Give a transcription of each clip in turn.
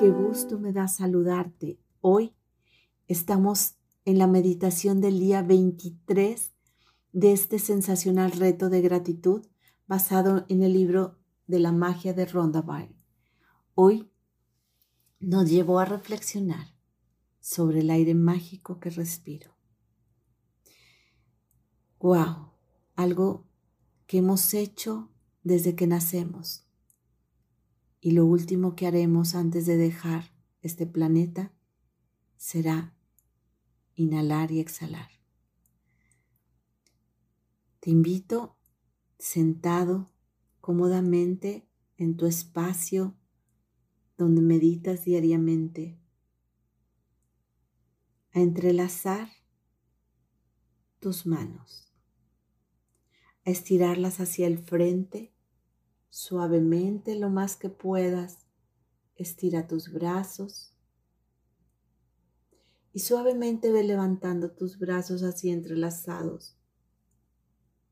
qué gusto me da saludarte. Hoy estamos en la meditación del día 23 de este sensacional reto de gratitud basado en el libro de la magia de Rhonda Byrne. Hoy nos llevó a reflexionar sobre el aire mágico que respiro. Wow, algo que hemos hecho desde que nacemos. Y lo último que haremos antes de dejar este planeta será inhalar y exhalar. Te invito sentado cómodamente en tu espacio donde meditas diariamente a entrelazar tus manos, a estirarlas hacia el frente suavemente lo más que puedas. Estira tus brazos y suavemente ve levantando tus brazos así entrelazados,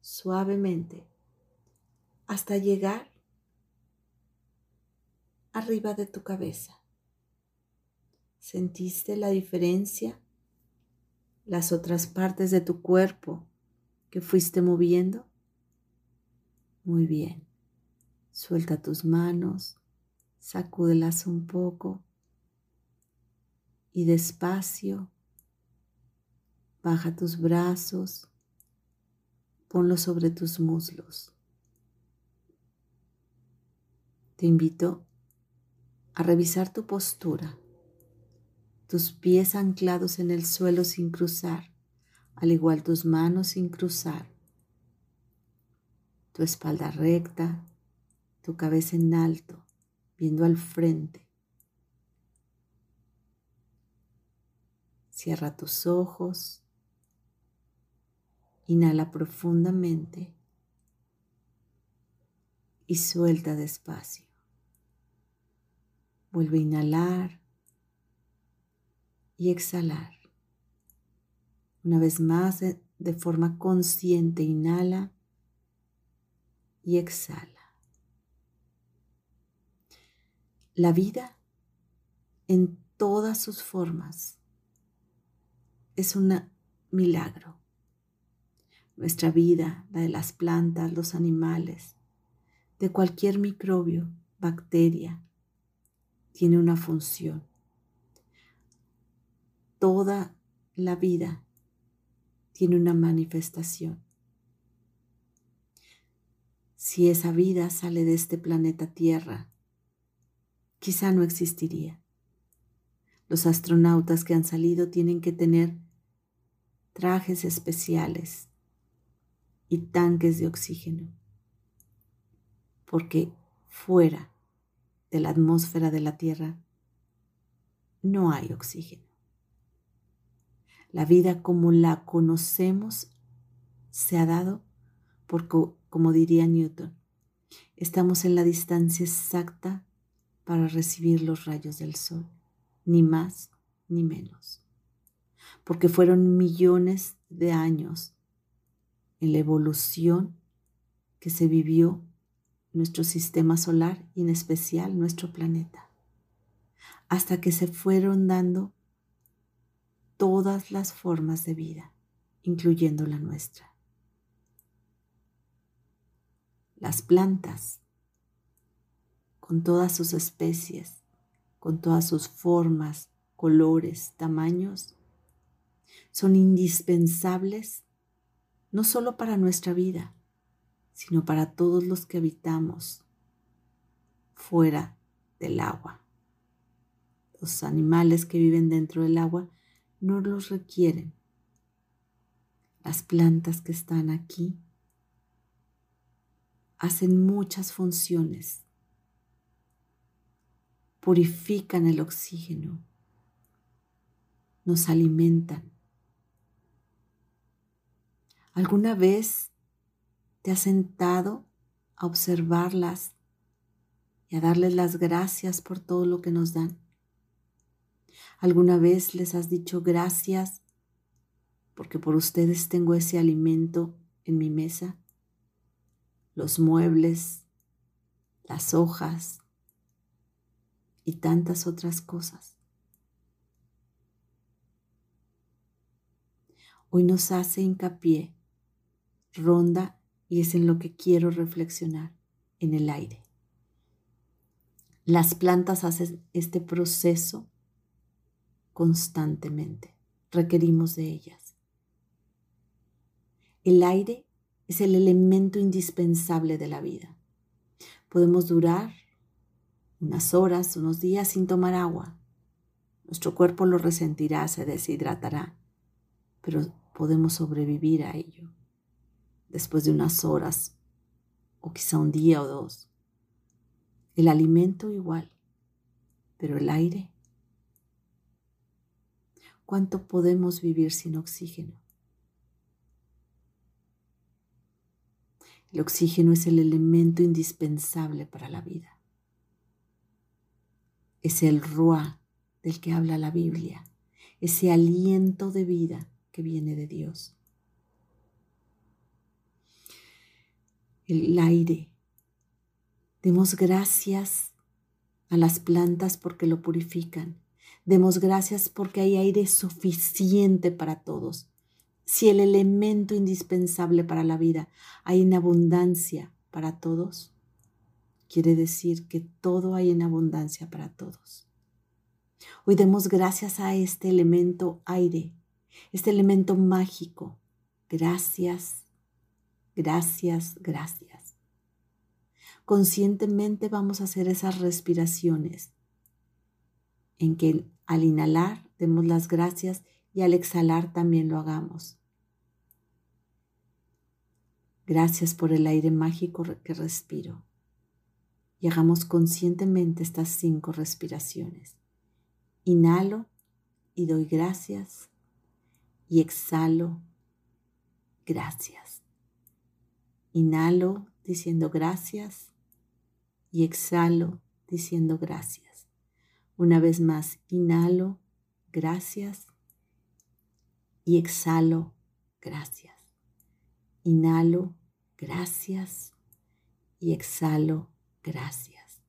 suavemente, hasta llegar arriba de tu cabeza. ¿Sentiste la diferencia? Las otras partes de tu cuerpo que fuiste moviendo. Muy bien. Suelta tus manos, sacúdelas un poco y despacio baja tus brazos, ponlos sobre tus muslos. Te invito a revisar tu postura, tus pies anclados en el suelo sin cruzar, al igual tus manos sin cruzar, tu espalda recta, tu cabeza en alto, viendo al frente. Cierra tus ojos. Inhala profundamente y suelta despacio. Vuelve a inhalar y exhalar. Una vez más, de forma consciente, inhala y exhala. La vida en todas sus formas es un milagro. Nuestra vida, la de las plantas, los animales, de cualquier microbio, bacteria, tiene una función. Toda la vida tiene una manifestación. Si esa vida sale de este planeta Tierra, quizá no existiría. Los astronautas que han salido tienen que tener trajes especiales y tanques de oxígeno, porque fuera de la atmósfera de la Tierra no hay oxígeno. La vida como la conocemos se ha dado porque, como diría Newton, estamos en la distancia exacta para recibir los rayos del sol, ni más ni menos, porque fueron millones de años en la evolución que se vivió nuestro sistema solar y en especial nuestro planeta, hasta que se fueron dando todas las formas de vida, incluyendo la nuestra. Las plantas con todas sus especies, con todas sus formas, colores, tamaños, son indispensables no solo para nuestra vida, sino para todos los que habitamos fuera del agua. Los animales que viven dentro del agua no los requieren. Las plantas que están aquí hacen muchas funciones purifican el oxígeno, nos alimentan. ¿Alguna vez te has sentado a observarlas y a darles las gracias por todo lo que nos dan? ¿Alguna vez les has dicho gracias porque por ustedes tengo ese alimento en mi mesa? Los muebles, las hojas, y tantas otras cosas. Hoy nos hace hincapié, ronda, y es en lo que quiero reflexionar, en el aire. Las plantas hacen este proceso constantemente. Requerimos de ellas. El aire es el elemento indispensable de la vida. Podemos durar unas horas, unos días sin tomar agua. Nuestro cuerpo lo resentirá, se deshidratará, pero podemos sobrevivir a ello después de unas horas o quizá un día o dos. El alimento igual, pero el aire. ¿Cuánto podemos vivir sin oxígeno? El oxígeno es el elemento indispensable para la vida. Es el ruá del que habla la Biblia, ese aliento de vida que viene de Dios. El aire. Demos gracias a las plantas porque lo purifican. Demos gracias porque hay aire suficiente para todos. Si el elemento indispensable para la vida hay en abundancia para todos, quiere decir que todo hay en abundancia para todos. Hoy demos gracias a este elemento aire este elemento mágico. Gracias, gracias, gracias. Conscientemente vamos a hacer esas respiraciones en que al inhalar demos las gracias y al exhalar también lo hagamos. Gracias por el aire mágico que respiro. Y hagamos conscientemente estas cinco respiraciones. Inhalo y doy gracias y exhalo gracias. Inhalo diciendo gracias y exhalo diciendo gracias. Una vez más, inhalo gracias y exhalo gracias. Inhalo gracias y exhalo gracias.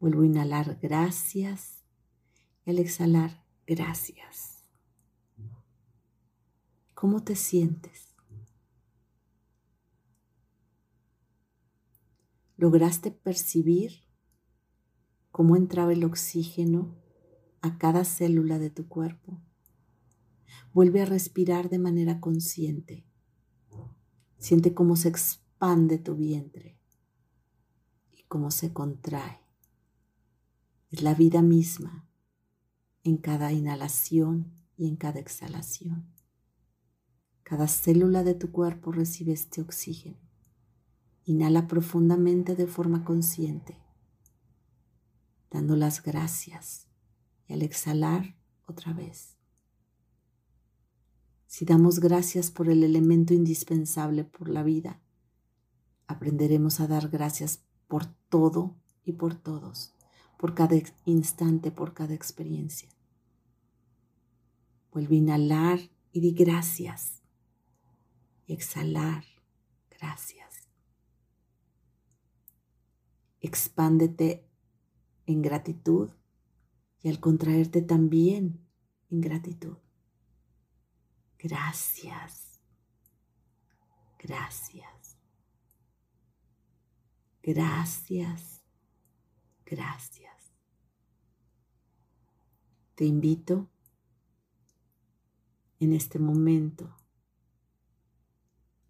Vuelvo a inhalar gracias y al exhalar gracias. ¿Cómo te sientes? ¿Lograste percibir cómo entraba el oxígeno a cada célula de tu cuerpo? Vuelve a respirar de manera consciente. Siente cómo se expande tu vientre cómo se contrae. Es la vida misma en cada inhalación y en cada exhalación. Cada célula de tu cuerpo recibe este oxígeno. Inhala profundamente de forma consciente, dando las gracias y al exhalar otra vez. Si damos gracias por el elemento indispensable por la vida, aprenderemos a dar gracias por todo y por todos, por cada instante, por cada experiencia. Vuelve a inhalar y di gracias exhalar. Gracias. Expándete en gratitud y al contraerte también en gratitud. Gracias. Gracias. Gracias. Gracias. Te invito en este momento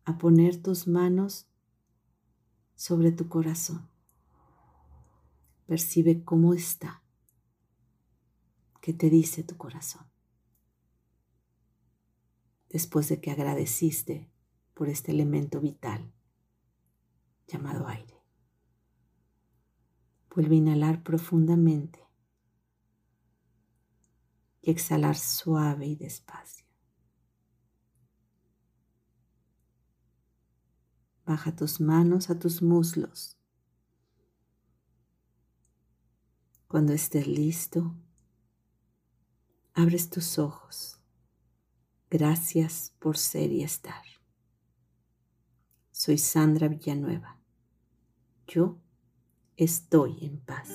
a poner tus manos sobre tu corazón. Percibe cómo está, qué te dice tu corazón. Después de que agradeciste por este elemento vital llamado aire. Vuelve a inhalar profundamente y exhalar suave y despacio. Baja tus manos a tus muslos. Cuando estés listo, abres tus ojos. Gracias por ser y estar. Soy Sandra Villanueva. Yo estoy en paz.